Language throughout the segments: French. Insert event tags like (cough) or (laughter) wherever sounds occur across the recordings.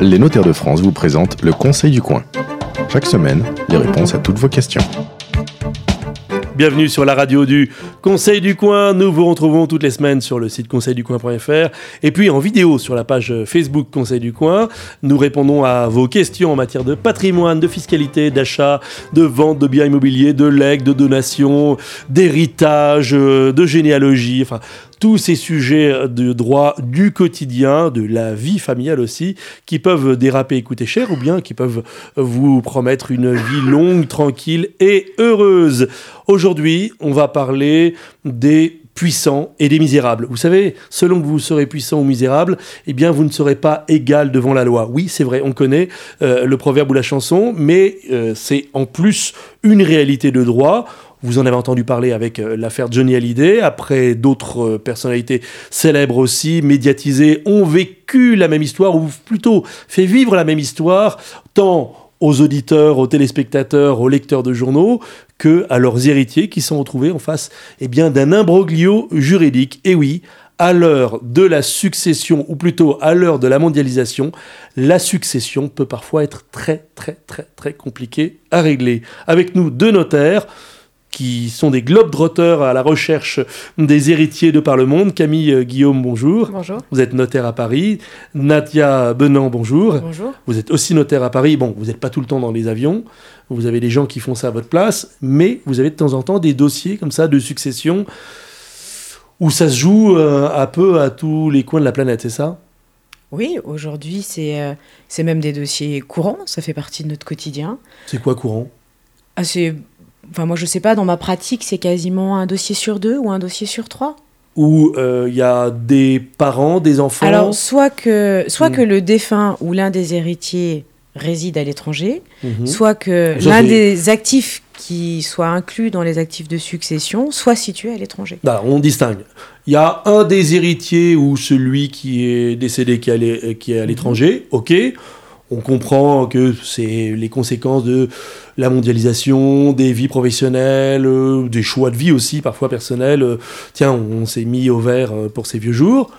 Les notaires de France vous présentent le Conseil du coin. Chaque semaine, les réponses à toutes vos questions. Bienvenue sur la radio du Conseil du Coin. Nous vous retrouvons toutes les semaines sur le site conseilducoin.fr et puis en vidéo sur la page Facebook Conseil du Coin. Nous répondons à vos questions en matière de patrimoine, de fiscalité, d'achat, de vente de biens immobiliers, de legs, de donations, d'héritage, de généalogie, tous ces sujets de droit du quotidien, de la vie familiale aussi, qui peuvent déraper et coûter cher ou bien qui peuvent vous promettre une vie longue, tranquille et heureuse. Aujourd'hui, on va parler des puissants et des misérables. Vous savez, selon que vous serez puissant ou misérable, eh bien, vous ne serez pas égal devant la loi. Oui, c'est vrai, on connaît euh, le proverbe ou la chanson, mais euh, c'est en plus une réalité de droit. Vous en avez entendu parler avec euh, l'affaire Johnny Hallyday. Après, d'autres personnalités célèbres aussi, médiatisées, ont vécu la même histoire, ou plutôt fait vivre la même histoire, tant aux auditeurs, aux téléspectateurs, aux lecteurs de journaux, que à leurs héritiers qui sont retrouvés en face eh bien, d'un imbroglio juridique. Et oui, à l'heure de la succession, ou plutôt à l'heure de la mondialisation, la succession peut parfois être très très très très compliquée à régler. Avec nous deux notaires qui sont des globetrotters à la recherche des héritiers de par le monde. Camille euh, Guillaume, bonjour. Bonjour. Vous êtes notaire à Paris. Nadia Benan, bonjour. Bonjour. Vous êtes aussi notaire à Paris. Bon, vous n'êtes pas tout le temps dans les avions. Vous avez des gens qui font ça à votre place, mais vous avez de temps en temps des dossiers comme ça de succession où ça se joue euh, un peu à tous les coins de la planète, c'est ça? Oui, aujourd'hui, c'est euh, c'est même des dossiers courants, ça fait partie de notre quotidien. C'est quoi courant? Ah, Enfin, moi, je sais pas, dans ma pratique, c'est quasiment un dossier sur deux ou un dossier sur trois. Où il y a des parents, des enfants Alors, soit que, soit Hmm. que le défunt ou l'un des héritiers réside à l'étranger, Mhm. soit que l'un des actifs qui soit inclus dans les actifs de succession soit situé à l'étranger. Alors, on distingue. Il y a un des héritiers ou celui qui est décédé qui est qui est à l'étranger, ok. On comprend que c'est les conséquences de la mondialisation, des vies professionnelles, euh, des choix de vie aussi, parfois personnels. Euh, tiens, on s'est mis au vert euh, pour ces vieux jours.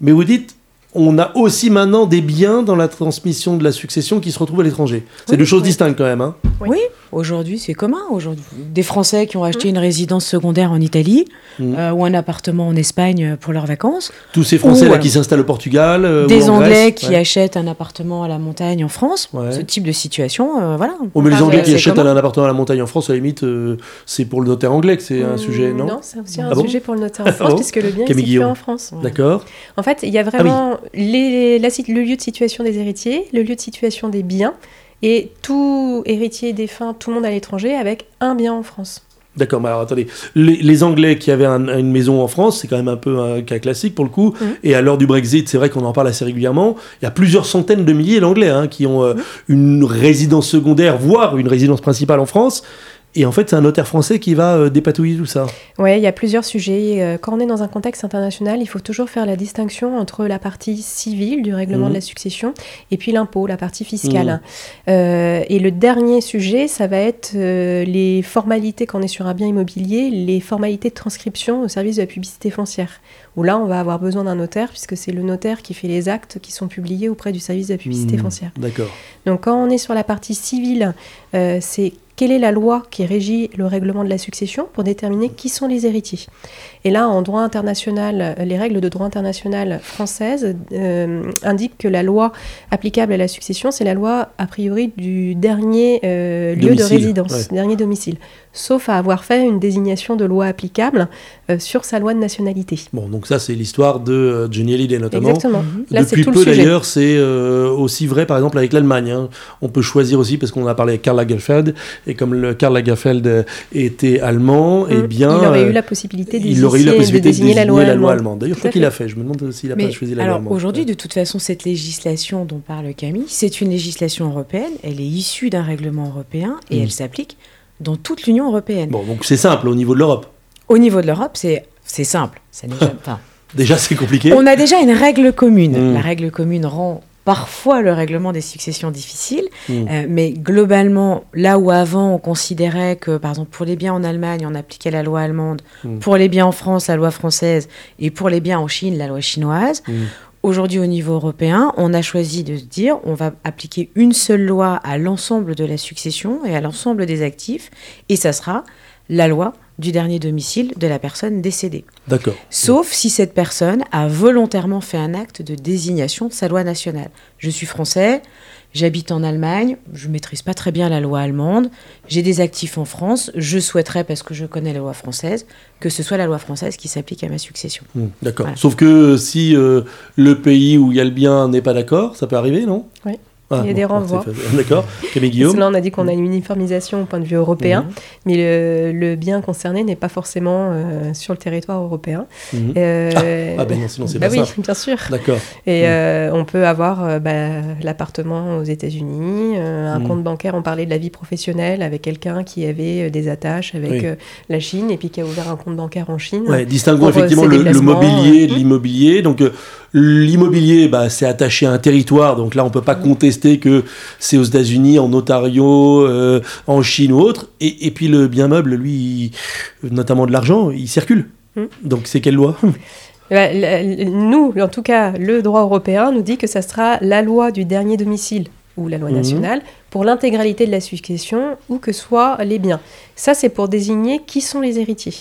Mais vous dites, on a aussi maintenant des biens dans la transmission de la succession qui se retrouvent à l'étranger. C'est Oui, deux choses oui. distinctes quand même. Hein. Oui, aujourd'hui c'est commun. Aujourd'hui, des Français qui ont acheté une résidence secondaire en Italie Mhm. euh, ou un appartement en Espagne pour leurs vacances, Tous ces Français là Ou, qui s'installent au Portugal. euh, ou des en Anglais Grèce, qui ouais. achètent un appartement à la montagne en France, Ouais. ce type de situation, euh, voilà. Oh, mais les Anglais qui achètent commun. un appartement à la montagne en France, à la limite, euh, c'est pour le notaire anglais que c'est un Mmh, sujet, non, Non, c'est aussi un Ah bon sujet pour le notaire Ah en France, bon puisque le bien est Guillaume. en France. D'accord En fait, il y a Ah vraiment les- la sit- le lieu de situation des héritiers, le lieu de situation des biens, et tout héritier défunt, tout le monde à l'étranger, avec un bien en France. D'accord, mais alors attendez. Les, les Anglais qui avaient un- une maison en France, c'est quand même un peu un cas classique pour le coup. Mhm. Et à l'heure du Brexit, c'est vrai qu'on en parle assez régulièrement. Il y a plusieurs centaines de milliers d'Anglais hein, qui ont euh, une résidence secondaire, voire une résidence principale en France. Et en fait, c'est un notaire français qui va euh, dépatouiller tout ça. Ouais, il y a plusieurs sujets. Euh, Quand on est dans un contexte international, il faut toujours faire la distinction entre la partie civile du règlement Mhm. de la succession et puis l'impôt, la partie fiscale. Euh, et le dernier sujet, ça va être euh, les formalités quand on est sur un bien immobilier, les formalités de transcription au service de la publicité foncière. Où là, on va avoir besoin d'un notaire puisque c'est le notaire qui fait les actes qui sont publiés auprès du service de la publicité Mhm. foncière. D'accord. Donc quand on est sur la partie civile, euh, c'est quelle est la loi qui régit le règlement de la succession pour déterminer qui sont les héritiers. Et là, en droit international, les règles de droit international françaises euh, indiquent que la loi applicable à la succession, c'est la loi a priori du dernier euh, lieu de résidence, ouais. dernier domicile, sauf à avoir fait une désignation de loi applicable euh, sur sa loi de nationalité. Bon, donc ça, c'est l'histoire de euh, Johnny Hallyday notamment. Exactement. Mhm. Là, c'est Depuis tout peu le sujet. d'ailleurs, c'est euh, aussi vrai par exemple avec l'Allemagne. hein. On peut choisir aussi, parce qu'on a parlé avec Karl Lagerfeld, et comme le Karl Lagerfeld euh, était allemand, eh Mm. bien. il aurait eu la possibilité de il aurait eu la de possibilité de désigner la loi allemande. D'ailleurs, je crois qu'il l'a fait. Je me demande s'il n'a pas choisi la loi alors allemande. aujourd'hui, de toute façon, cette législation dont parle Camille, c'est une législation européenne. Elle est issue d'un règlement européen et Mhm. elle s'applique dans toute l'Union européenne. Bon, donc c'est simple au niveau de l'Europe. Au niveau de l'Europe, c'est c'est simple. Ça (laughs) enfin, Déjà, c'est compliqué. on a déjà une règle commune. Mhm. La règle commune rend parfois le règlement des successions difficile, Mhm. euh, mais globalement, là où avant on considérait que, par exemple, pour les biens en Allemagne, on appliquait la loi allemande, Mhm. pour les biens en France, la loi française, et pour les biens en Chine, la loi chinoise. Aujourd'hui, au niveau européen, on a choisi de se dire on va appliquer une seule loi à l'ensemble de la succession et à l'ensemble des actifs, et ça sera la loi du dernier domicile de la personne décédée. D'accord. Sauf si cette personne a volontairement fait un acte de désignation de sa loi nationale. Je suis français, j'habite en Allemagne, je maîtrise pas très bien la loi allemande, j'ai des actifs en France, je souhaiterais, parce que je connais la loi française, que ce soit la loi française qui s'applique à ma succession. Hmm, D'accord. Voilà. Sauf que si euh, le pays où il y a le bien n'est pas d'accord, ça peut arriver, non? Oui. Ah, Il y a des bon, renvois. c'est fait. (laughs) D'accord. Guillaume là, on a dit qu'on a une uniformisation au point de vue européen, Mhm. mais le, le bien concerné n'est pas forcément euh, sur le territoire européen. Mhm. Euh, Ah ben non, sinon c'est bah pas oui, simple. bien sûr. D'accord. Et Mm. euh, on peut avoir bah, l'appartement aux États-Unis, un compte bancaire. On parlait de la vie professionnelle avec quelqu'un qui avait des attaches avec Oui. la Chine et puis qui a ouvert un compte bancaire en Chine. Ouais, distinguons effectivement le, le mobilier de l'immobilier. Donc l'immobilier, bah, c'est attaché à un territoire. Donc là, on peut pas contester que c'est aux États-Unis, en Ontario, euh, en Chine ou autre. Et, et puis le bien meuble, lui, il- notamment de l'argent, il circule. Mm. Donc c'est quelle loi? Bah, nous, en tout cas, le droit européen nous dit que ça sera la loi du dernier domicile ou la loi Mhm. nationale pour l'intégralité de la succession ou que soient les biens. Ça, c'est pour désigner qui sont les héritiers.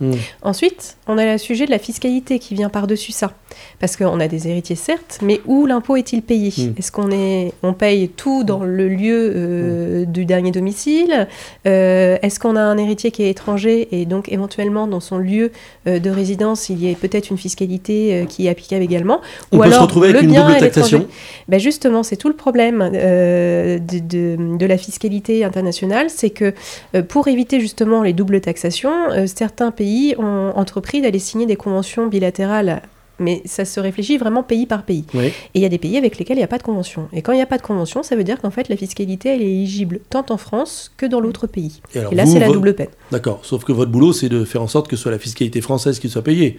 Mm. Ensuite, on a le sujet de la fiscalité qui vient par-dessus ça. Parce qu'on a des héritiers, certes, mais où l'impôt est-il payé? Mm. Est-ce qu'on est, on paye tout dans le lieu euh, du dernier domicile? Euh, Est-ce qu'on a un héritier qui est étranger et donc éventuellement dans son lieu euh, de résidence, il y a peut-être une fiscalité euh, qui est applicable également? On Ou peut se alors, retrouver avec le une double taxation? Ben justement, c'est tout le problème euh, de, de- de la fiscalité internationale, c'est que euh, pour éviter justement les doubles taxations, certains pays ont entrepris d'aller signer des conventions bilatérales. Mais ça se réfléchit vraiment pays par pays. Oui. Et il y a des pays avec lesquels il n'y a pas de convention. Et quand il n'y a pas de convention, ça veut dire qu'en fait la fiscalité elle est éligible tant en France que dans l'autre pays. Et, alors Et là, vous, c'est la double peine. D'accord. Sauf que votre boulot, c'est de faire en sorte que ce soit la fiscalité française qui soit payée.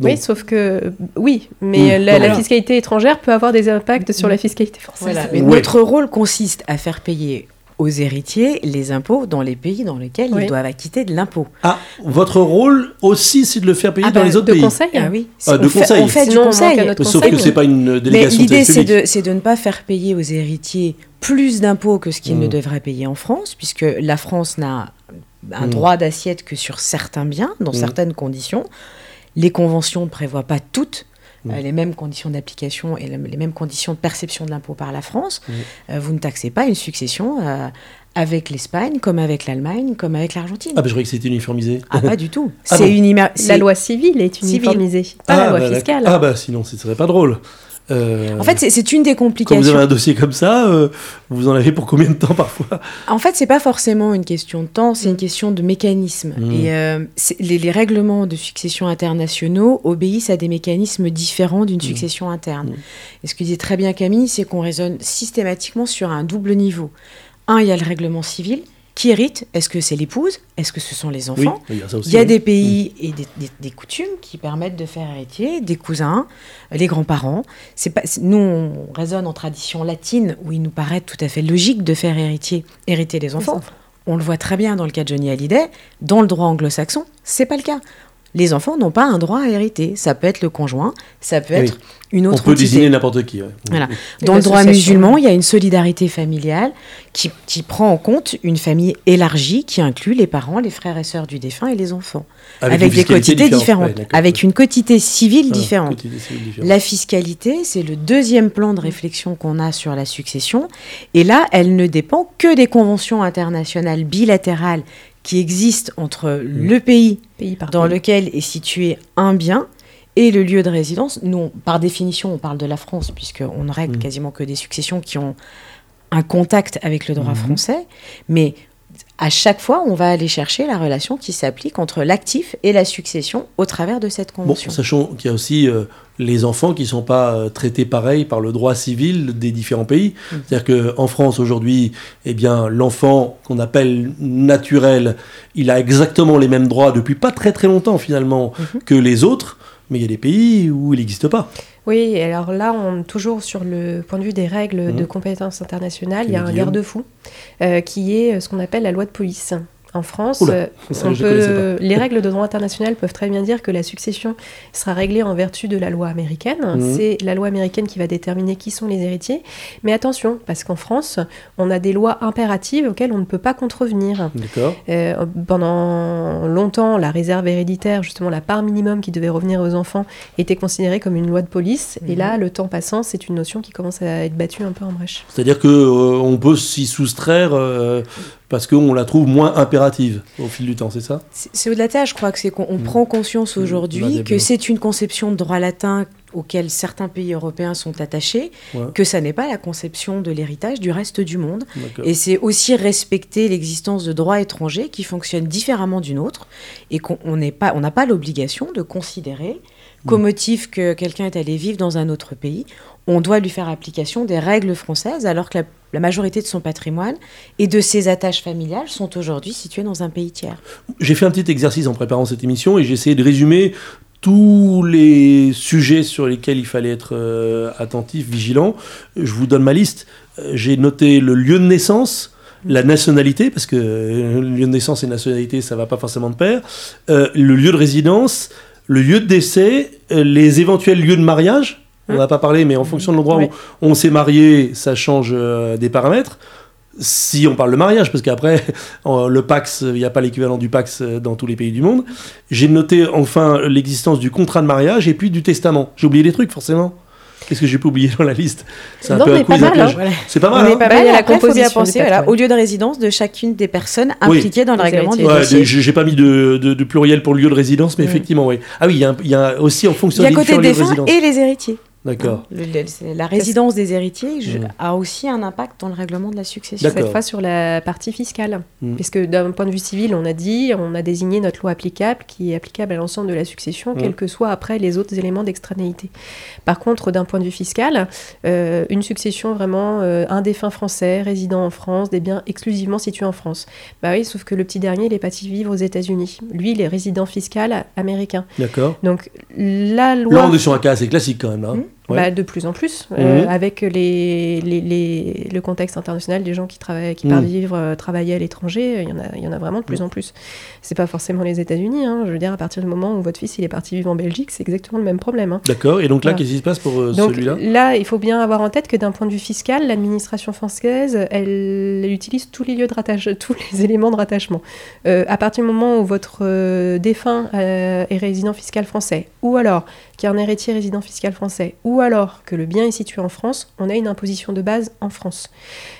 Donc- Oui, sauf que oui, mais la, non, la voilà. fiscalité étrangère peut avoir des impacts sur la fiscalité française. Voilà. Mais Ouais. notre rôle consiste à faire payer aux héritiers les impôts dans les pays dans lesquels Oui. ils doivent acquitter de l'impôt. Ah, votre rôle aussi, c'est de le faire payer Ah dans bah, les autres de pays. conseil. Ah oui, Ah, de on, fait, conseil. on fait du Sinon, on manque conseil. Sauf conseil. que c'est pas une Mais délégation de l'idée, c'est de, ne pas faire payer aux héritiers plus d'impôts que ce qu'ils ne devraient payer en France, puisque la France n'a un Mm. droit d'assiette que sur certains biens, dans Mm. certaines conditions. Les conventions ne prévoient pas toutes Euh, les mêmes conditions d'application et le- les mêmes conditions de perception de l'impôt par la France. Euh, vous ne taxez pas une succession euh, avec l'Espagne, comme avec l'Allemagne, comme avec l'Argentine. Ah, bah, je croyais que c'était uniformisé. Ah, pas du tout. Ah c'est bon La loi civile est Civile. uniformisée, pas ah, la loi bah, fiscale. Ah, bah sinon, ce serait pas drôle. Euh, En fait, c'est- une des quand vous complications. avez un dossier comme ça, euh, vous en avez pour combien de temps parfois? En fait, c'est pas forcément une question de temps, c'est une question de mécanisme. Mm. Et euh, les, les règlements de succession internationaux obéissent à des mécanismes différents d'une succession interne. Mm. Et ce que disait très bien Camille, c'est qu'on raisonne systématiquement sur un double niveau. Un, il y a le règlement civil. Qui hérite Est-ce que c'est l'épouse? Est-ce que ce sont les Oui, enfants? il y a ça aussi. il y a oui. des pays et des, des- des coutumes qui permettent de faire héritier des cousins, les grands-parents. C'est pas, c'est- nous, on raisonne en tradition latine où il nous paraît tout à fait logique de faire héritier, hériter les enfants. enfants. On le voit très bien dans le cas de Johnny Hallyday. Dans le droit anglo-saxon, c'est pas le cas. Les enfants n'ont pas un droit à hériter. Ça peut être le conjoint, ça peut oui. être une On autre peut entité. désigner n'importe qui. ouais. Voilà. Et Dans le droit musulman, il y a une solidarité familiale qui, qui prend en compte une famille élargie qui inclut les parents, les frères et sœurs du défunt et les enfants, avec, une des quotités différentes, Ouais, avec une quotité civile Ah, différente. quotité civile différente. La fiscalité, c'est le deuxième plan de réflexion qu'on a sur la succession. Et là, elle ne dépend que des conventions internationales bilatérales qui existent entre le pays Pays par dans pays. lequel est situé un bien et le lieu de résidence. Nous, on- par définition, on parle de la France, puisqu'on ne règle Mhm. quasiment que des successions qui ont un contact avec le droit Mhm. français. Mais à chaque fois, on va aller chercher la relation qui s'applique entre l'actif et la succession au travers de cette Bon, convention. sachant qu'il y a aussi euh, les enfants qui ne sont pas euh, traités pareil par le droit civil des différents pays. Mm. C'est-à-dire qu'en France, aujourd'hui, eh bien, l'enfant qu'on appelle naturel, il a exactement les mêmes droits depuis pas très très longtemps finalement Mhm. que les autres, mais il y a des pays où il n'existe pas. Oui, alors là, on, toujours sur le point de vue des règles de compétences internationales, il y a un garde-fou euh, qui est euh, ce qu'on appelle la loi de police. En France, Oula, euh, ça, on je peut- connaissais les règles de droit international peuvent très bien dire que la succession sera réglée en vertu de la loi américaine. Mhm. C'est la loi américaine qui va déterminer qui sont les héritiers. Mais attention, parce qu'en France, on a des lois impératives auxquelles on ne peut pas contrevenir. Euh, pendant longtemps, la réserve héréditaire, justement la part minimum qui devait revenir aux enfants, était considérée comme une loi de police. Et Mhm. là, le temps passant, c'est une notion qui commence à être battue un peu en brèche. C'est-à-dire que euh, on peut s'y soustraire euh, parce qu'on la trouve moins impérative au fil du temps, c'est ça? C'est au-delà de ça, je crois que c'est qu'on on Mm. prend conscience Mm. aujourd'hui que c'est une conception de droit latin auquel certains pays européens sont attachés, Ouais. que ça n'est pas la conception de l'héritage du reste du monde. Et c'est aussi respecter l'existence de droits étrangers qui fonctionnent différemment d'une autre et qu'on on n'est pas, on n'a pas l'obligation de considérer qu'au Mm. motif que quelqu'un est allé vivre dans un autre pays, on doit lui faire application des règles françaises alors que la, majorité de son patrimoine et de ses attaches familiales sont aujourd'hui situées dans un pays tiers. J'ai fait un petit exercice en préparant cette émission et j'ai essayé de résumer tous les sujets sur lesquels il fallait être euh, attentif, vigilant. Je vous donne ma liste. Euh, J'ai noté le lieu de naissance, la nationalité, parce que euh, lieu de naissance et nationalité, ça va pas forcément de pair, le lieu de résidence, le lieu de décès, les éventuels lieux de mariage. On Hein n'a pas parlé, mais en fonction de l'endroit Oui. où on s'est marié, ça change euh, des paramètres. Si on parle de mariage, parce qu'après, (laughs) euh, le Pax, il n'y a pas l'équivalent du Pax euh, dans tous les pays du monde. J'ai noté enfin l'existence du contrat de mariage et puis du testament. J'ai oublié des trucs, forcément. Qu'est-ce que j'ai pas oublié dans la liste? C'est un Non, peu un à mal. Voilà. C'est pas On mal. est hein pas Bah, mal. il y a la Après, il faut bien composition penser voilà, au lieu de résidence de chacune des personnes Oui. impliquées dans le règlement du. Ouais, dossier. j'ai pas mis de, de- de pluriel pour le lieu de résidence, mais Mm. effectivement, oui. Ah oui, il y, a y aussi en fonction Il y a des côté différents lieux de défunt résidence. et les héritiers. D'accord. C'est la résidence des héritiers je- Mm. a aussi un impact dans le règlement de la succession. Cette fois sur la partie fiscale. Mm. Puisque d'un point de vue civil, on a dit, on a désigné notre loi applicable qui est applicable à l'ensemble de la succession, Mm. quel que soit après les autres éléments d'extranéité. Par contre, d'un point de vue fiscal, euh, une succession vraiment, euh, un défunt français résidant en France, des biens exclusivement situés en France. Bah oui, sauf que le petit dernier, il est parti vivre aux États-Unis. Lui, il est résident fiscal américain. D'accord. Donc la Là, loi. on est sur un cas assez classique quand même. Là. Mm. Ouais. Bah, de plus en plus, euh, Mhm. avec les, les, les- le contexte international des gens qui, travaillent, qui Mhm. partent vivre, euh, travailler à l'étranger, il y, en a, y en a vraiment de plus Mhm. en plus. C'est pas forcément les États-Unis, hein. je veux dire, à partir du moment où votre fils il est parti vivre en Belgique, c'est exactement le même problème. hein. D'accord. Et donc là, Voilà. qu'est-ce qui se passe pour euh, celui-là? là, il faut bien avoir en tête que d'un point de vue fiscal, l'administration française, elle, elle utilise tous les lieux de rattachement, (laughs) tous les éléments de rattachement. Euh, à partir du moment où votre euh, défunt euh, est résident fiscal français, ou alors qu'il y a un héritier résident fiscal français, ou alors que le bien est situé en France, on a une imposition de base en France.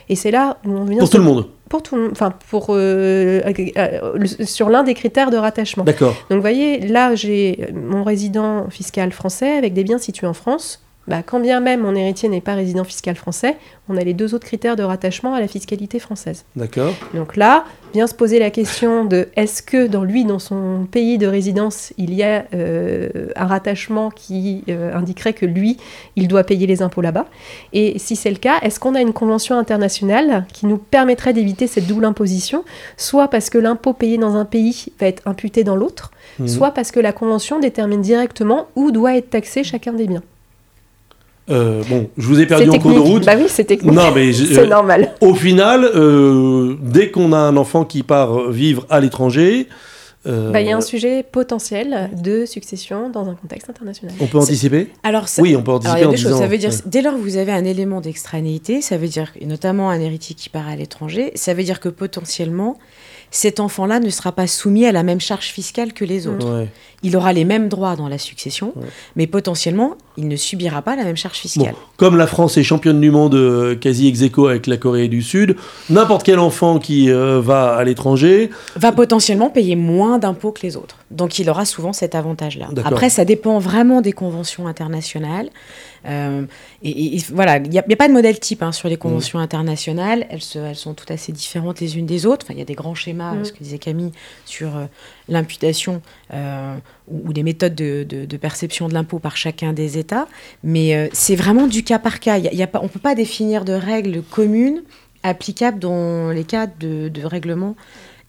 Et c'est là où on vient Pour tout le monde. pour tout enfin pour euh, euh, le- sur l'un des critères de rattachement. D'accord. Donc vous voyez, là j'ai mon résident fiscal français avec des biens situés en France. Bah, quand bien même mon héritier n'est pas résident fiscal français, on a les deux autres critères de rattachement à la fiscalité française. D'accord. Donc là, vient se poser la question de est-ce que dans lui, dans son pays de résidence, il y a euh, un rattachement qui euh, indiquerait que lui, il doit payer les impôts là-bas? Et si c'est le cas, est-ce qu'on a une convention internationale qui nous permettrait d'éviter cette double imposition, soit parce que l'impôt payé dans un pays va être imputé dans l'autre, Mhm. soit parce que la convention détermine directement où doit être taxé chacun des biens. Euh, bon, je vous ai perdu en cours de route. Bah oui, c'est technique. Non, mais (laughs) je- c'est euh, normal. Au final, euh, dès qu'on a un enfant qui part vivre à l'étranger, euh, Bah, Il y a un sujet potentiel de succession dans un contexte international. on peut anticiper Alors, ça- Oui, on peut alors, anticiper il y a en deux choses. disant. Ça veut dire, ouais. dès lors que vous avez un élément d'extranéité, ça veut dire, notamment un héritier qui part à l'étranger, ça veut dire que potentiellement, cet enfant-là ne sera pas soumis à la même charge fiscale que les autres. Ouais. Il aura les mêmes droits dans la succession, Ouais. mais potentiellement, il ne subira pas la même charge fiscale. Bon, comme la France est championne du monde euh, quasi ex aequo avec la Corée du Sud, n'importe quel enfant qui euh, va à l'étranger, va potentiellement payer moins d'impôts que les autres. Donc il aura souvent cet avantage-là. Après, ça dépend vraiment des conventions internationales. Euh, et, voilà, il n'y a, il y a pas de modèle type hein, sur les conventions internationales. Elles, se- elles sont toutes assez différentes les unes des autres. Enfin, il y a des grands schémas, Mm. ce que disait Camille, sur euh, l'imputation euh, ou, ou les méthodes de, de- de perception de l'impôt par chacun des États. Mais euh, c'est vraiment du cas par cas. Il y a- il y a pas, on ne peut pas définir de règles communes applicables dans les cas de, de règlement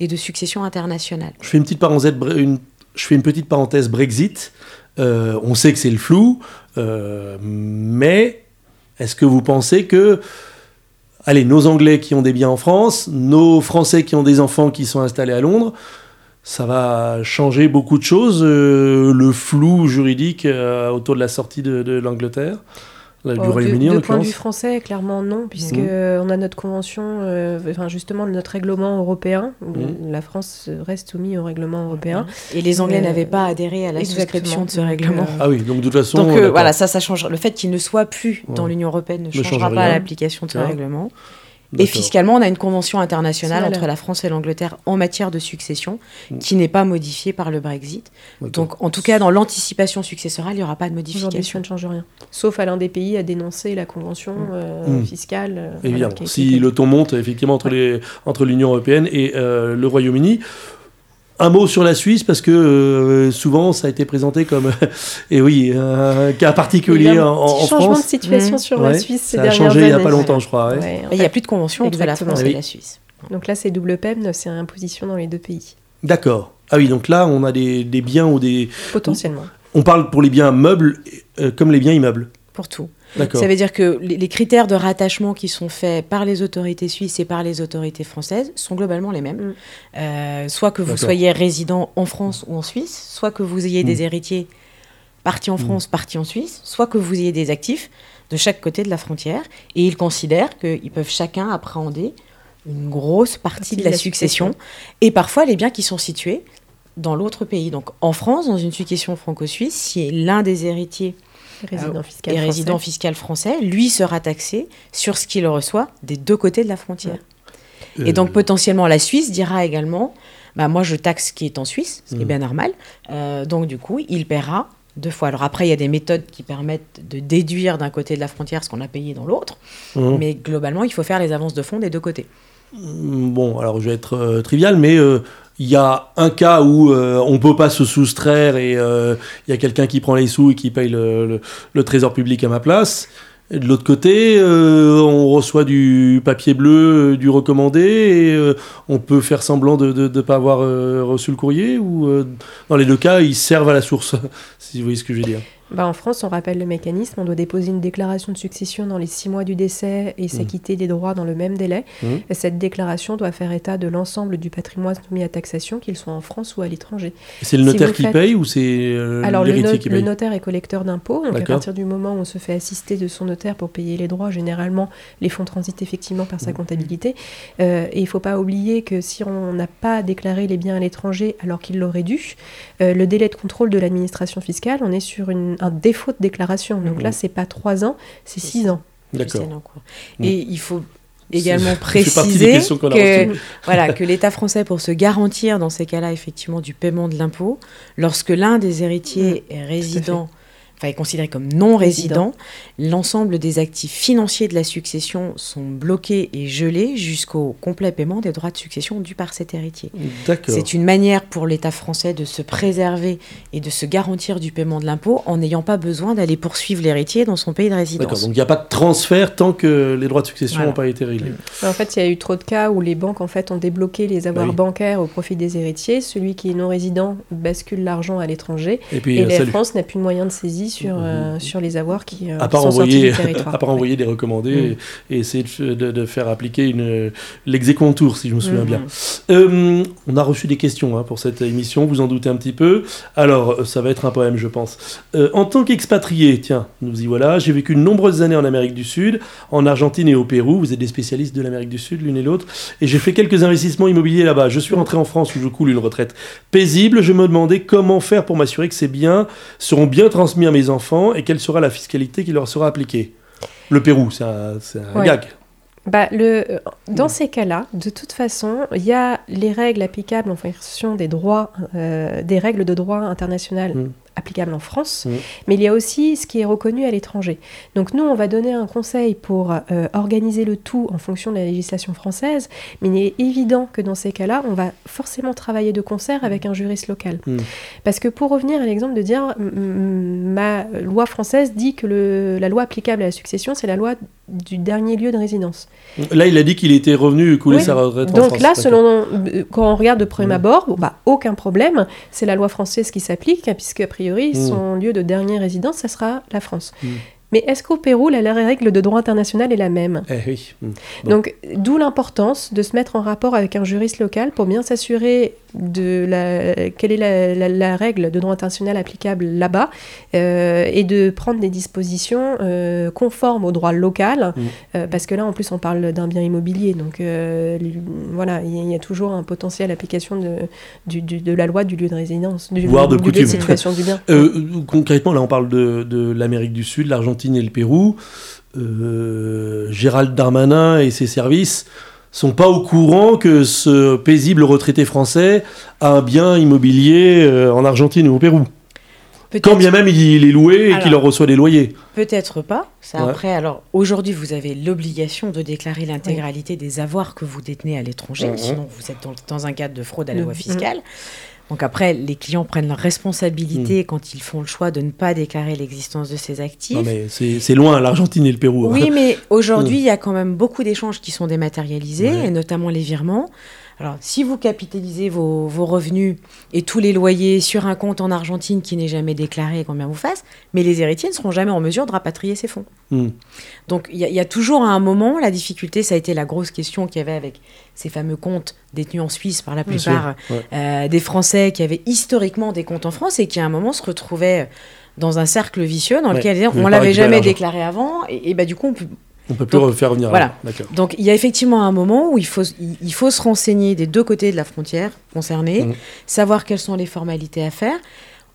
et de succession internationale. je fais une petite parenthèse, bre- une, je fais une petite parenthèse Brexit. Euh, on sait que c'est le flou, euh, mais est-ce que vous pensez que allez, nos Anglais qui ont des biens en France, nos Français qui ont des enfants qui sont installés à Londres, ça va changer beaucoup de choses, euh, le flou juridique autour de la sortie de l'Angleterre? Là, du Oh, de, de point de vue français, clairement non, puisque Mhm. on a notre convention, euh, enfin justement notre règlement européen. Mhm. La France reste soumise au règlement européen. Et les Anglais Euh, n'avaient pas adhéré à la exactement. souscription de ce règlement. euh, Ah oui, donc de toute façon. Donc euh, voilà, ça, ça change. Le fait qu'il ne soit plus dans l'Union européenne ne, Ne change changera pas l'application de ce règlement. Et fiscalement, on a une convention internationale Voilà. entre la France et l'Angleterre en matière de succession Mm. qui n'est pas modifiée par le Brexit. Donc en tout cas, dans l'anticipation successorale, il n'y aura pas de Aujourd'hui, ça modification. ne change rien. Sauf à l'un des pays à dénoncer la convention euh, Mhm. fiscale. euh, voilà, Évidemment, été si le ton monte effectivement entre l'Union européenne et euh, le Royaume-Uni. Un mot sur la Suisse parce que euh, souvent ça a été présenté comme (laughs) et oui un cas Il y particulier a un en, en changement France. de situation sur Ouais, la Suisse ces ça a changé il y a pas longtemps, je crois. ouais. Ouais, en Et il n'y a plus de convention entre la Exactement. France Oui. et la Suisse. Donc là, c'est double peine, c'est imposition dans les deux pays, D'accord. Ah oui, donc là on a des, des biens ou des. potentiellement. On parle pour les biens meubles euh, comme les biens immeubles. Pour tout. Ça veut dire que les critères de rattachement qui sont faits par les autorités suisses et par les autorités françaises sont globalement les mêmes. Mm. Euh, soit que vous soyez résident en France ou en Suisse, soit que vous ayez Mm. des héritiers partis en France, partis en Suisse, soit que vous ayez des actifs de chaque côté de la frontière. Et ils considèrent qu'ils peuvent chacun appréhender une grosse partie de la, succession, et parfois les biens qui sont situés dans l'autre pays. Donc en France, dans une succession franco-suisse, si l'un des héritiers Résident fiscal et français. résident fiscal français, lui sera taxé sur ce qu'il reçoit des deux côtés de la frontière. Euh, Et donc potentiellement la Suisse dira également, bah, moi je taxe ce qui est en Suisse, ce qui est Mhm. bien normal. Euh, donc du coup, il paiera deux fois. Alors après, il y a des méthodes qui permettent de déduire d'un côté de la frontière ce qu'on a payé dans l'autre, hum. mais globalement, il faut faire les avances de fonds des deux côtés. Bon, alors je vais être euh, trivial, mais euh, il y a un cas où euh, on peut pas se soustraire et euh, il y a quelqu'un qui prend les sous et qui paye le, trésor public à ma place. De l'autre côté, euh, on reçoit du papier bleu, euh, du recommandé, et on peut faire semblant de ne pas avoir reçu le courrier, ou dans les deux cas, ils servent à la source, (laughs) si vous voyez ce que je veux dire. Bah, en France, on rappelle le mécanisme. On doit déposer une déclaration de succession dans les six mois du décès et s'acquitter des droits dans le même délai. Et cette déclaration doit faire état de l'ensemble du patrimoine soumis à taxation, qu'il soit en France ou à l'étranger. C'est le notaire qui faites- paye ou c'est euh, Alors, le, no- qui le paye? notaire est collecteur d'impôts. Donc, à partir du moment où on se fait assister de son notaire pour payer les droits, généralement, les fonds transitent effectivement par Mmh. sa comptabilité. Euh, et il ne faut pas oublier que si on n'a pas déclaré les biens à l'étranger alors qu'il l'aurait dû, euh, le délai de contrôle de l'administration fiscale, on est sur une- un défaut de déclaration. Donc Mmh. là, c'est pas trois ans, c'est six ans. D'accord. C'est en cours. Mm. Et il faut également préciser questions qu'on a que, reçues. (laughs) voilà, que l'État français, pour se garantir dans ces cas-là, effectivement, du paiement de l'impôt, lorsque l'un des héritiers est résident, enfin est considéré comme non résident, l'ensemble des actifs financiers de la succession sont bloqués et gelés jusqu'au complet paiement des droits de succession dus par cet héritier. D'accord. C'est une manière pour l'État français de se préserver et de se garantir du paiement de l'impôt en n'ayant pas besoin d'aller poursuivre l'héritier dans son pays de D'accord, résidence. donc il n'y a pas de transfert tant que les droits de succession n'ont Voilà. pas été réglés. En fait, il y a eu trop de cas où les banques en fait ont débloqué les avoirs Bah oui. bancaires au profit des héritiers. Celui qui est non résident bascule l'argent à l'étranger. Et puis, Et euh, la salut. France n'a plus de moyen de saisie sur, euh, sur les avoirs qui, euh, à part sont sortis envoyer, du territoire. (laughs) à part envoyer des recommandés et, et essayer de, de- de faire appliquer une l'exécontour, si je me souviens Mhm. bien. Euh, on a reçu des questions hein, pour cette émission, vous en doutez un petit peu. Alors, euh, ça va être un poème, je pense. En tant qu'expatrié, tiens, nous y voilà, j'ai vécu de nombreuses années en Amérique du Sud, en Argentine et au Pérou. Vous êtes des spécialistes de l'Amérique du Sud, l'une et l'autre. Et j'ai fait quelques investissements immobiliers là-bas. Je suis rentré en France où je coule une retraite paisible. Je me demandais comment faire pour m'assurer que ces biens seront bien transmis à mes enfants et quelle sera la fiscalité qui leur sera appliquée. Le Pérou, c'est un, c'est un Ouais. gag. Bah, le, euh, dans Mm. ces cas-là, de toute façon, il y a les règles applicables en fonction des droits, euh, des règles de droit international Mm. Applicables en France, Mm. mais il y a aussi ce qui est reconnu à l'étranger. Donc nous, on va donner un conseil pour euh, organiser le tout en fonction de la législation française, mais il est évident que dans ces cas-là, on va forcément travailler de concert avec un juriste local. Mm. Parce que pour revenir à l'exemple de dire, ma loi française dit que le- la loi applicable à la succession, c'est la loi du dernier lieu de résidence. Là, il a dit qu'il était revenu couler Oui. sa retraite en Donc France. là, selon euh, quand on regarde de premier Mm. abord, bon, bah, aucun problème, c'est la loi française qui s'applique, puisque a priori, Mm. son lieu de dernière résidence, ça sera la France. Mm. Mais est-ce qu'au Pérou, la règle de droit international est la même? Eh oui. Mm. Bon. Donc, d'où l'importance de se mettre en rapport avec un juriste local pour bien s'assurer de la, quelle est la, la- la règle de droit international applicable là-bas euh, et de prendre des dispositions euh, conformes au droit local. Mm. euh, parce que là, en plus, on parle d'un bien immobilier. Donc, voilà, il y, a- il y a toujours un potentiel application de, du- du- de la loi du lieu de résidence, du, Voire de du lieu de situation du bien. Concrètement, là, on parle de, de l'Amérique du Sud, l'Argentine et le Pérou. Euh, Gérald Darmanin et ses services sont pas au courant que ce paisible retraité français a un bien immobilier euh, en Argentine ou au Pérou. Quand bien même il est loué et Alors. qu'il en reçoit des loyers. Peut-être pas. Ça, Ouais. Après, alors aujourd'hui, vous avez l'obligation de déclarer l'intégralité des avoirs que vous détenez à l'étranger, Mhm. sinon vous êtes dans, dans un cadre de fraude à la Mhm. loi fiscale. Donc après, les clients prennent leur responsabilité quand ils font le choix de ne pas déclarer l'existence de ces actifs. Non, mais c'est c'est loin, l'Argentine et le Pérou. hein. Oui, (laughs) mais aujourd'hui, il y a quand même beaucoup d'échanges qui sont dématérialisés, Ouais. et notamment les virements. Alors, si vous capitalisez vos, vos revenus et tous les loyers sur un compte en Argentine qui n'est jamais déclaré, combien vous fasse, mais les héritiers ne seront jamais en mesure de rapatrier ces fonds. Hmm. Donc, il y, a- il y a toujours à un moment, la difficulté, ça a été la grosse question qu'il y avait avec ces fameux comptes détenus en Suisse par la plupart ouais. euh, des Français qui avaient historiquement des comptes en France et qui à un moment se retrouvaient dans un cercle vicieux dans Ouais, lequel on pas l'avait jamais déclaré avant et, et bah du coup on peut On peut plus Donc, refaire revenir. voilà. donc il y a effectivement un moment où il faut, il faut se renseigner des deux côtés de la frontière concernée, Mhm. savoir quelles sont les formalités à faire,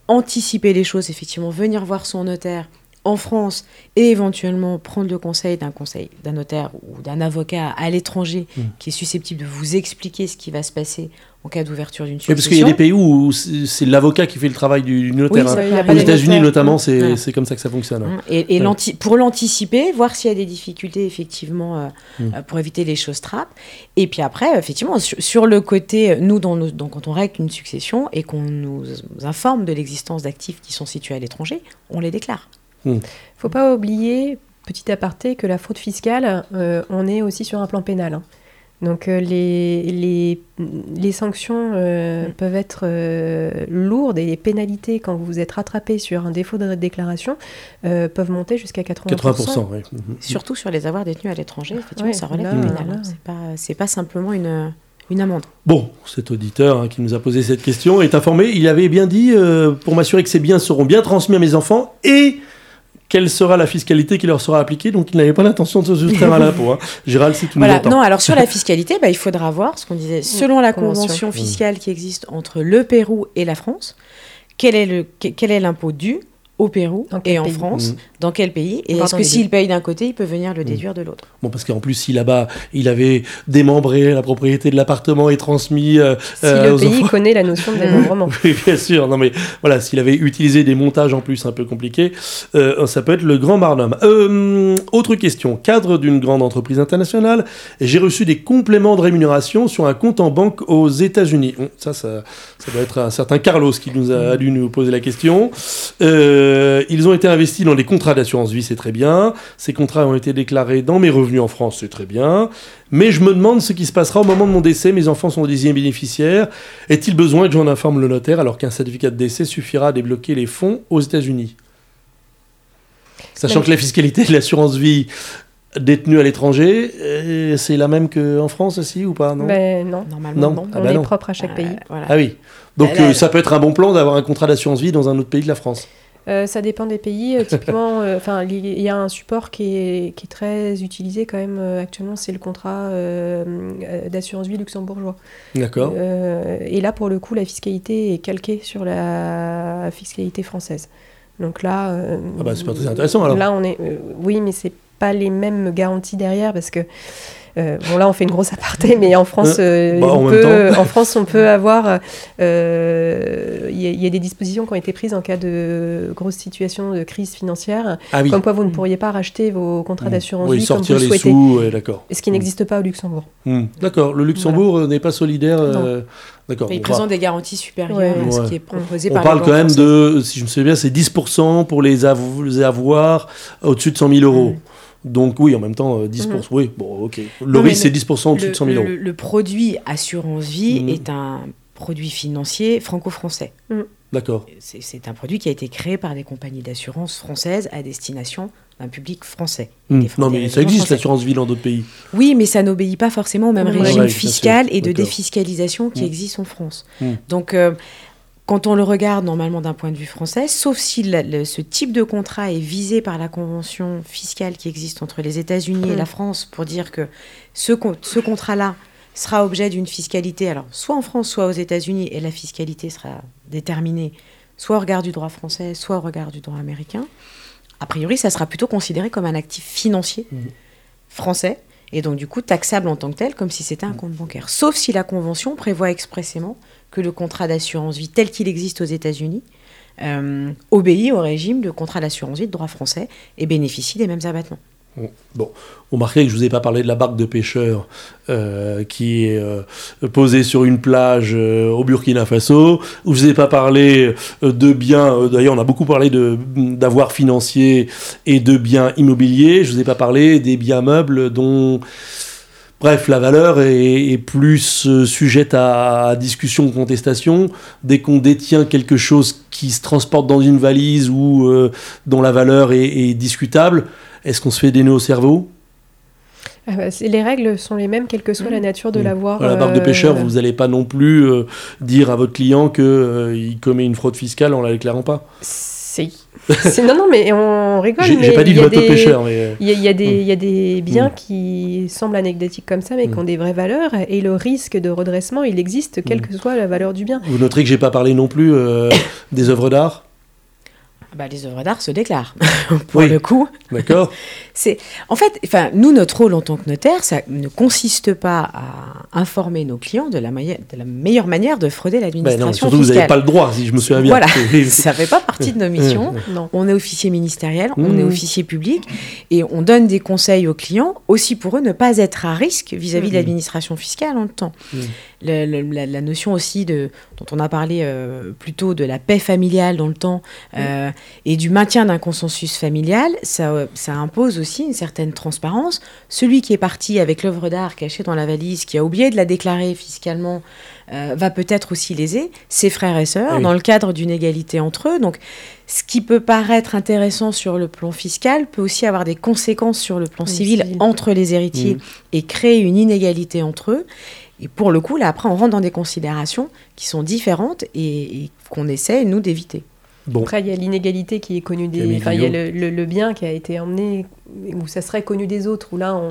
anticiper les choses, effectivement, venir voir son notaire en France et éventuellement prendre le conseil d'un conseil d'un notaire ou d'un avocat à l'étranger Mhm. qui est susceptible de vous expliquer ce qui va se passer en cas d'ouverture d'une succession. parce qu'il y a des pays où c'est l'avocat qui fait le travail du, notaire. Oui, hein. Aux États-Unis notamment, c'est c'est comme ça que ça fonctionne. hein. Hein, Et, Ouais. pour l'anticiper, voir s'il y a des difficultés, effectivement, euh, Mm. euh, pour éviter les choses trappes. Et puis après, effectivement, sur, sur le côté, euh, nous, dans nos- dans- quand on règle une succession et qu'on nous informe de l'existence d'actifs qui sont situés à l'étranger, on les déclare. Faut pas oublier, petit aparté, que la fraude fiscale, euh, on est aussi sur un plan pénal. hein. Donc euh, les, les, les sanctions euh, Mm. peuvent être euh, lourdes et les pénalités quand vous êtes rattrapé sur un défaut de déclaration euh, peuvent monter jusqu'à 80%. 80%, oui. Mhm. Surtout sur les avoirs détenus à l'étranger, effectivement, Ouais, ça relève du pénal. hein. C'est pas, c'est pas simplement une, une amende. Bon, cet auditeur hein, qui nous a posé cette question est informé. Il avait bien dit, euh, pour m'assurer que ces biens seront bien transmis à mes enfants et quelle sera la fiscalité qui leur sera appliquée. Donc il n'avait pas l'intention de se soustraire à l'impôt. hein. (laughs) Gérald, si tu nous Voilà. Non, alors sur la (laughs) fiscalité, bah, il faudra voir ce qu'on disait. Selon la convention. convention fiscale qui existe entre le Pérou et la France, quel est le que- quel est l'impôt dû au Pérou et en pays France, Mhm. dans quel pays, et est-ce que s'il paye d'un côté, il peut venir le déduire de l'autre? Bon, parce qu'en plus, si là-bas, il avait démembré la propriété de l'appartement et transmis euh, Si euh, le aux pays enfants- connaît la notion de démembrement. (laughs) Oui, bien sûr. Non, mais voilà, s'il avait utilisé des montages en plus un peu compliqués, euh, ça peut être le grand barnum. Euh, autre question. Cadre d'une grande entreprise internationale, j'ai reçu des compléments de rémunération sur un compte en banque aux États-Unis. Bon, ça, ça, ça doit être un certain Carlos qui nous a, a dû nous poser la question. Euh, ils ont été investis dans des contrats d'assurance vie, c'est très bien. Ces contrats ont été déclarés dans mes revenus en France, c'est très bien. Mais je me demande ce qui se passera au moment de mon décès. Mes enfants sont désignés bénéficiaires. Est-il besoin que j'en informe le notaire alors qu'un certificat de décès suffira à débloquer les fonds aux États-Unis? Sachant que la fiscalité de l'assurance vie détenue à l'étranger, euh, c'est la même qu'en France aussi ou pas non? Ben non, Normalement, Non. non. Ah on bah est non. propre à chaque Euh, pays. voilà. Ah oui. Donc Là, là, euh, ça peut être un bon plan d'avoir un contrat d'assurance vie dans un autre pays que la France. Euh, ça dépend des pays. Euh, typiquement, (laughs) euh, enfin, il y a un support qui est, qui est très utilisé quand même actuellement, c'est le contrat d'assurance vie luxembourgeois. D'accord. Et là, pour le coup, la fiscalité est calquée sur la fiscalité française. Donc là, Ah bah, c'est pas très intéressant, alors. Là, on est, oui, mais c'est pas les mêmes garanties derrière parce que. Euh, bon là on fait une grosse aparté mais en France euh, Bah, en on même peut- en France on peut avoir euh, il y, a- il y a des dispositions qui ont été prises en cas de grosse situation de crise financière Ah oui. comme quoi vous ne pourriez pas racheter vos contrats d'assurance Oui, vie comme vous les souhaitez sous, ouais, d'accord. ce qui n'existe pas au Luxembourg Hmm, D'accord. Le Luxembourg euh, n'est pas solidaire. euh, D'accord. Il Bon, présente des garanties supérieures Ouais. à ce Ouais. qui est proposé On par parle les quand même de, si je me souviens bien, c'est 10% pour les, av- les avoirs au-dessus de 100 000 euros. Donc oui, en même temps, euh, 10%. Oui, bon, ok. Le risque, c'est 10% au-dessus de 100 000 euros. le- le produit assurance vie Mhm. est un produit financier franco-français. D'accord. C'est un produit qui a été créé par des compagnies d'assurance françaises à destination d'un public français. Hmm. Non, mais ça existe l'assurance vie dans d'autres pays. Oui, mais ça n'obéit pas forcément au même régime ouais, fiscal et de défiscalisation qui Mm. existe en France. Mm. Donc, euh, quand on le regarde normalement d'un point de vue français, sauf si le- ce type de contrat est visé par la convention fiscale qui existe entre les États-Unis et Mm. la France pour dire que ce, con- ce contrat-là sera objet d'une fiscalité, alors soit en France, soit aux États-Unis, et la fiscalité sera déterminée soit au regard du droit français, soit au regard du droit américain. A priori, ça sera plutôt considéré comme un actif financier Mhm. français et donc du coup taxable en tant que tel, comme si c'était un compte bancaire. Sauf si la Convention prévoit expressément que le contrat d'assurance vie tel qu'il existe aux États-Unis euh, obéit au régime de contrat d'assurance vie de droit français et bénéficie des mêmes abattements. Bon, vous remarquez que je vous ai pas parlé de la barque de pêcheurs euh, qui est euh, posée sur une plage au Burkina Faso. Je vous ai pas parlé de biens. D'ailleurs, on a beaucoup parlé de d'avoir financier et de biens immobiliers. Je vous ai pas parlé des biens meubles dont Bref, la valeur est, est plus euh, sujette à, à discussion ou contestation. Dès qu'on détient quelque chose qui se transporte dans une valise ou euh, dont la valeur est, est discutable, est-ce qu'on se fait des nœuds au cerveau? Ah bah, les règles sont les mêmes, quelle que soit la nature de Mm. l'avoir. À la barque de euh, pêcheur, vous n'allez pas non plus euh, dire à votre client qu'il commet une fraude fiscale en la déclarant pas. (laughs) C'est- non, non, mais on rigole. J'ai mais j'ai pas dit le bateau des- pêcheur, mais. euh, Il y, a, il y a des, il y a des biens Mm. qui semblent anecdotiques comme ça, mais qui Mm. ont des vraies valeurs, et le risque de redressement, il existe, quelle que soit la valeur du bien. Vous noterez que j'ai pas parlé non plus euh, (coughs) des œuvres d'art? Bah, les œuvres d'art se déclarent. (laughs) Pour Oui. le coup, D'accord (laughs) C'est en fait, enfin, nous notre rôle en tant que notaire, ça ne consiste pas à informer nos clients de la, maille- de la meilleure manière de frauder Ben l'administration non, surtout, vous n'avez pas le droit, si je me souviens bien. Voilà, (laughs) ça fait pas partie de nos missions. Non. On est officier ministériel, on Mmh. est officier public et on donne des conseils aux clients aussi pour eux ne pas être à risque vis-à-vis de Mmh. l'administration fiscale en le temps. Mmh. La, la notion aussi de, dont on a parlé euh, plus tôt de la paix familiale dans le temps euh, et du maintien d'un consensus familial, ça, euh, ça impose aussi une certaine transparence. Celui qui est parti avec l'œuvre d'art cachée dans la valise, qui a oublié de la déclarer fiscalement, euh, va peut-être aussi léser ses frères et sœurs oui. dans le cadre d'une égalité entre eux. Donc, ce qui peut paraître intéressant sur le plan fiscal peut aussi avoir des conséquences sur le plan Oui, civil, civil. entre les héritiers Mhm. et créer une inégalité entre eux. Et pour le coup, là, après, on rentre dans des considérations qui sont différentes et, et qu'on essaie, nous, d'éviter. Bon, Après, il y a l'inégalité qui est connue des. Enfin, il y a Guillaume. le, le- le bien qui a été emmené, où ça serait connu des autres, où là, on,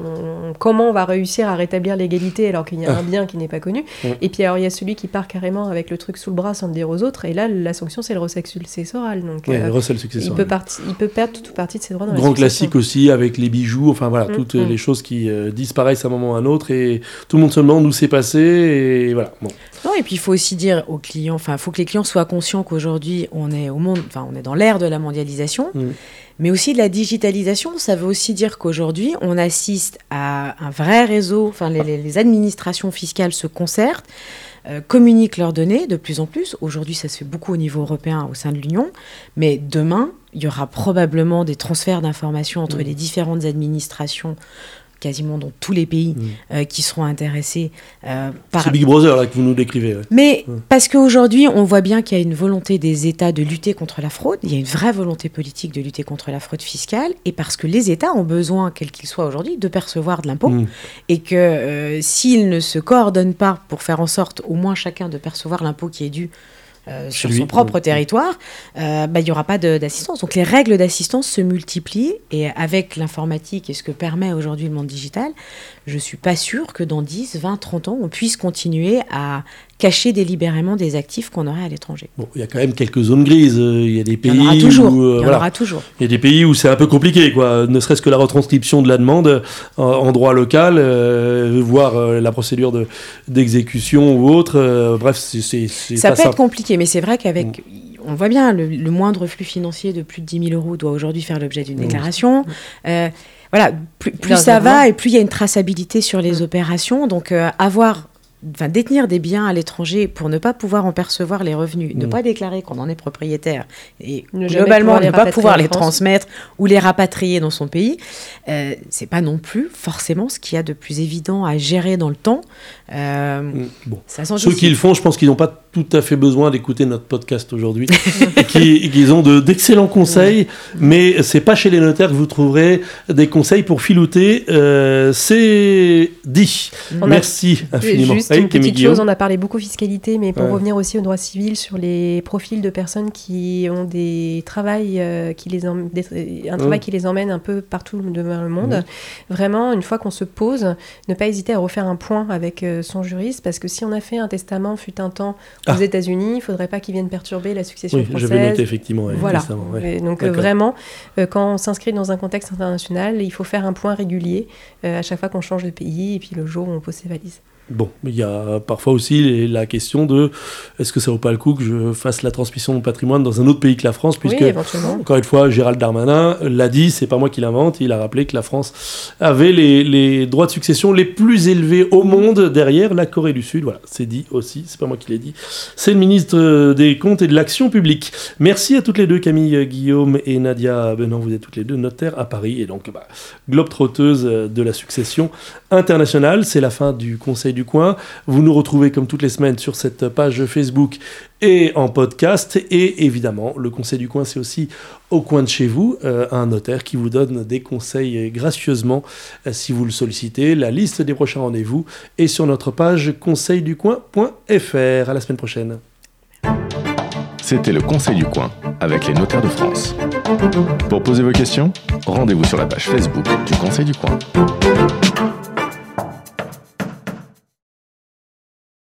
on- comment on va réussir à rétablir l'égalité alors qu'il y a Ah. un bien qui n'est pas connu. Et puis, alors, il y a celui qui part carrément avec le truc sous le bras sans le dire aux autres, et là, la sanction, c'est le recel successoral. Donc, ouais, euh, recel il, successeur. peut parti- il peut perdre toute partie de ses droits dans la Grand succession. classique aussi avec les bijoux, enfin voilà, Mm, toutes mm. les choses qui euh, disparaissent à un moment ou à un autre et tout le monde se demande où c'est passé et voilà. Bon. Non, et puis il faut aussi dire aux clients, enfin, il faut que les clients soient conscients qu'aujourd'hui, on est au monde, enfin, on est dans l'ère de la mondialisation, Mm. Mais aussi de la digitalisation. Ça veut aussi dire qu'aujourd'hui, on assiste à un vrai réseau, enfin, les, administrations fiscales se concertent, euh, communiquent leurs données de plus en plus. Aujourd'hui, ça se fait beaucoup au niveau européen, au sein de l'Union, mais demain, il y aura probablement des transferts d'informations entre les différentes administrations quasiment dans tous les pays Mm. euh, qui seront intéressés euh, par C'est Big Brother là que vous nous décrivez. ouais. mais parce qu'aujourd'hui, on voit bien qu'il y a une volonté des États de lutter contre la fraude, il y a une vraie volonté politique de lutter contre la fraude fiscale, et parce que les États ont besoin, quels qu'ils soient aujourd'hui, de percevoir de l'impôt, Mm. et que euh, s'ils ne se coordonnent pas pour faire en sorte au moins chacun de percevoir l'impôt qui est dû euh, sur lui. son propre Mm. territoire, euh, bah, il n'y aura pas d'assistance. Donc les règles d'assistance se multiplient, et avec l'informatique et ce que permet aujourd'hui le monde digital, je suis pas sûre que dans 10, 20, 30 ans, on puisse continuer à cacher délibérément des actifs qu'on aurait à l'étranger. Bon, il y a quand même quelques zones grises. euh, Il y a des Il pays y en aura toujours. où euh, il y en voilà, aura toujours. il y a des pays où c'est un peu compliqué, quoi. Ne serait-ce que la retranscription de la demande euh, en droit local, euh, voire euh, la procédure de d'exécution ou autre. euh, bref, c'est c'est c'est Ça pas peut être compliqué, mais c'est vrai qu'avec. On voit bien, le, le moindre flux financier de plus de 10 000 euros doit aujourd'hui faire l'objet d'une Mmh. déclaration. Euh, voilà, plus, plus ça va et plus il y a une traçabilité sur les opérations. Donc, euh, avoir enfin, détenir des biens à l'étranger pour ne pas pouvoir en percevoir les revenus, ne Mm. pas déclarer qu'on en est propriétaire et Ne globalement ne pas pouvoir les transmettre ou les rapatrier dans son pays, euh, c'est pas non plus forcément ce qu'il y a de plus évident à gérer dans le temps. Euh, Mm, Bon. ça s'en Ceux qui le font, je pense qu'ils n'ont pas tout à fait besoin d'écouter notre podcast aujourd'hui, (laughs) qu'ils ont de- d'excellents conseils, mais c'est pas chez les notaires que vous trouverez des conseils pour filouter. euh, c'est dit. On a- Merci infiniment. Juste une petite chose, on a parlé beaucoup fiscalité, mais pour Ouais. revenir aussi au droit civil sur les profils de personnes qui ont des travails euh, qui les des- un travail Mm. qui les emmène un peu partout dans le monde. Vraiment, une fois qu'on se pose, ne pas hésiter à refaire un point avec euh, son juriste, parce que si on a fait un testament fut un temps aux Ah. États-Unis, il faudrait pas qu'il vienne perturber la succession Oui, française. j'avais noté effectivement. ouais, Voilà. ouais. Donc euh, vraiment, quand on s'inscrit dans un contexte international, il faut faire un point régulier à chaque fois qu'on change de pays et puis le jour où on pose ses valises. Bon, il y a parfois aussi la question de est-ce que ça vaut pas le coup que je fasse la transmission de mon patrimoine dans un autre pays que la France, puisque oui. Encore une fois, Gérald Darmanin l'a dit, c'est pas moi qui l'invente. Il a rappelé que la France avait les, les droits de succession les plus élevés au monde derrière la Corée du Sud. Voilà, c'est dit aussi, c'est pas moi qui l'ai dit. C'est le ministre euh, des Comptes et de l'Action publique. Merci à toutes les deux, Camille euh, Guillaume et Nadia Benan. Vous êtes toutes les deux notaires à Paris et donc bah, globe-trotteuse euh, de la succession internationale. C'est la fin du Conseil du coin. Vous nous retrouvez comme toutes les semaines sur cette page Facebook et en podcast. Et évidemment, le Conseil du coin, c'est aussi au coin de chez vous, euh, un notaire qui vous donne des conseils gracieusement euh, si vous le sollicitez. La liste des prochains rendez-vous est sur notre page conseilducoin.fr. À la semaine prochaine. C'était le Conseil du coin avec les notaires de France. Pour poser vos questions, rendez-vous sur la page Facebook du Conseil du coin.